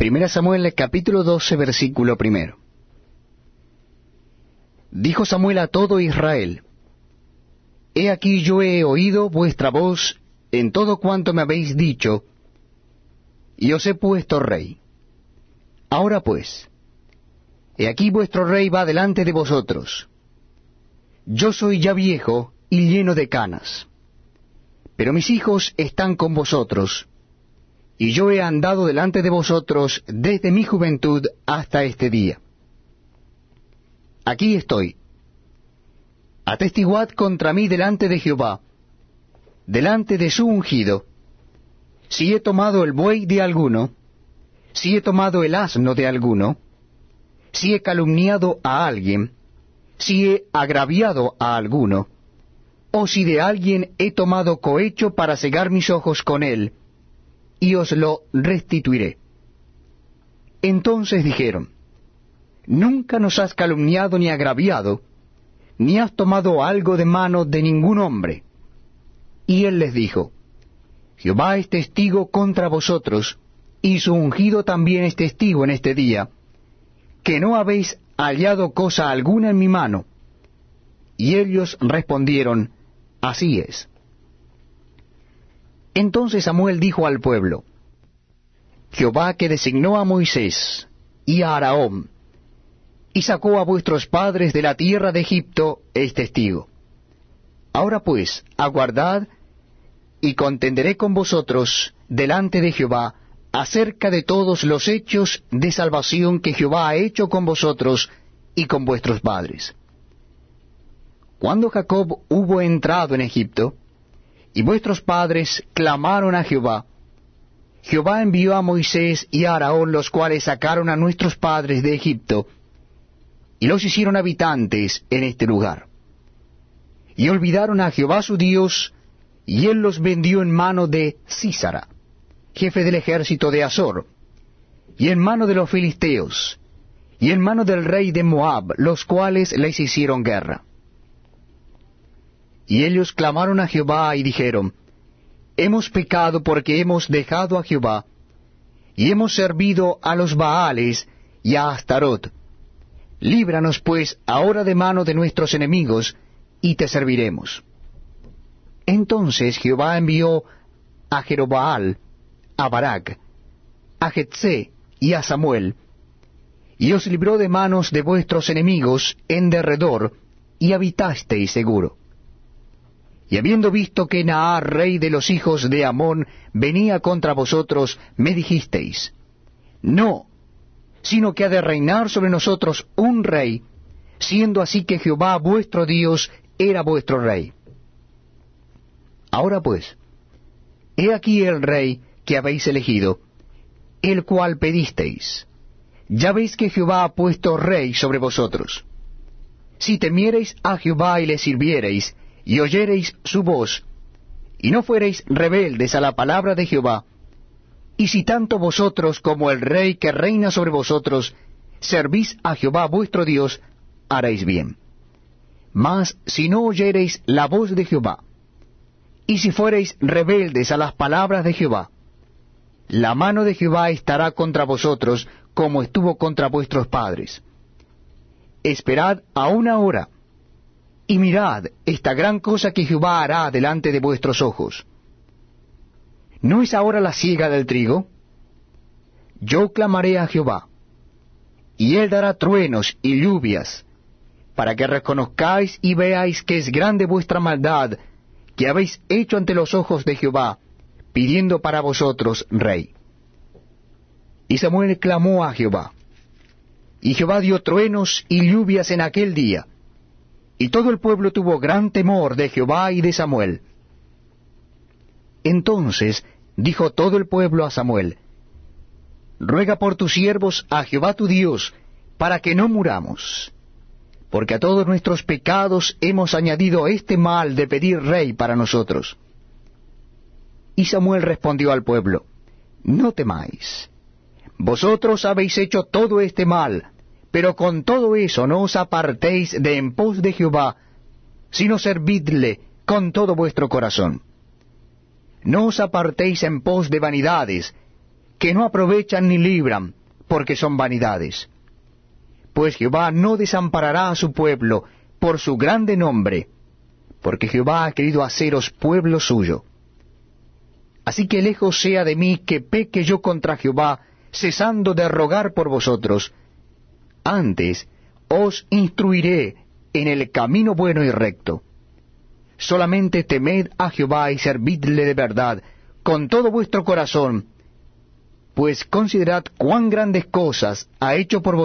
Primera Samuel capítulo 12 versículo primero. Dijo Samuel a todo Israel, He aquí yo he oído vuestra voz en todo cuanto me habéis dicho, y os he puesto rey. Ahora pues, he aquí vuestro rey va delante de vosotros. Yo soy ya viejo y lleno de canas, pero mis hijos están con vosotros, y yo he andado delante de vosotros desde mi juventud hasta este día. Aquí estoy. Atestiguad contra mí delante de Jehová, delante de su ungido, si he tomado el buey de alguno, si he tomado el asno de alguno, si he calumniado a alguien, si he agraviado a alguno, o si de alguien he tomado cohecho para cegar mis ojos con él, y os lo restituiré. Entonces dijeron, Nunca nos has calumniado ni agraviado, ni has tomado algo de mano de ningún hombre. Y él les dijo, Jehová es testigo contra vosotros, y su ungido también es testigo en este día, que no habéis hallado cosa alguna en mi mano. Y ellos respondieron, Así es. Entonces Samuel dijo al pueblo, Jehová que designó a Moisés y a Araón, y sacó a vuestros padres de la tierra de Egipto, es testigo. Ahora pues, aguardad, y contenderé con vosotros delante de Jehová acerca de todos los hechos de salvación que Jehová ha hecho con vosotros y con vuestros padres. Cuando Jacob hubo entrado en Egipto, y vuestros padres clamaron a Jehová, Jehová envió a Moisés y a Araón, los cuales sacaron a nuestros padres de Egipto, y los hicieron habitantes en este lugar. Y olvidaron a Jehová su Dios, y él los vendió en mano de Císara, jefe del ejército de Azor, y en mano de los filisteos, y en mano del rey de Moab, los cuales les hicieron guerra. Y ellos clamaron a Jehová y dijeron, Hemos pecado porque hemos dejado a Jehová, y hemos servido a los Baales y a Astarot, Líbranos pues ahora de mano de nuestros enemigos, y te serviremos. Entonces Jehová envió a Jerobaal, a Barak, a Jetse y a Samuel, y os libró de manos de vuestros enemigos en derredor, y habitasteis seguro. Y habiendo visto que Naar, rey de los hijos de Amón, venía contra vosotros, me dijisteis, No, sino que ha de reinar sobre nosotros un rey, siendo así que Jehová vuestro Dios era vuestro rey. Ahora pues, he aquí el rey que habéis elegido, el cual pedisteis. Ya veis que Jehová ha puesto rey sobre vosotros. Si temiereis a Jehová y le sirviereis, y oyereis su voz, y no fuereis rebeldes a la palabra de Jehová, y si tanto vosotros como el rey que reina sobre vosotros servís a Jehová vuestro Dios, haréis bien. Mas si no oyereis la voz de Jehová, y si fuereis rebeldes a las palabras de Jehová, la mano de Jehová estará contra vosotros como estuvo contra vuestros padres. Esperad aún ahora, y mirad esta gran cosa que Jehová hará delante de vuestros ojos. ¿No es ahora la siega del trigo? Yo clamaré a Jehová, y él dará truenos y lluvias, para que reconozcáis y veáis que es grande vuestra maldad que habéis hecho ante los ojos de Jehová, pidiendo para vosotros rey. Y Samuel clamó a Jehová, y Jehová dio truenos y lluvias en aquel día, y todo el pueblo tuvo gran temor de Jehová y de Samuel. Entonces dijo todo el pueblo a Samuel, Ruega por tus siervos a Jehová tu Dios, para que no muramos, porque a todos nuestros pecados hemos añadido este mal de pedir rey para nosotros. Y Samuel respondió al pueblo, No temáis, vosotros habéis hecho todo este mal, pero con todo eso no os apartéis de en pos de Jehová, sino servidle con todo vuestro corazón no os apartéis en pos de vanidades, que no aprovechan ni libran, porque son vanidades. Pues Jehová no desamparará a su pueblo por su grande nombre, porque Jehová ha querido haceros pueblo suyo. Así que lejos sea de mí que peque yo contra Jehová, cesando de rogar por vosotros. Antes os instruiré en el camino bueno y recto. Solamente temed a Jehová y servidle de verdad, con todo vuestro corazón, pues considerad cuán grandes cosas ha hecho por vosotros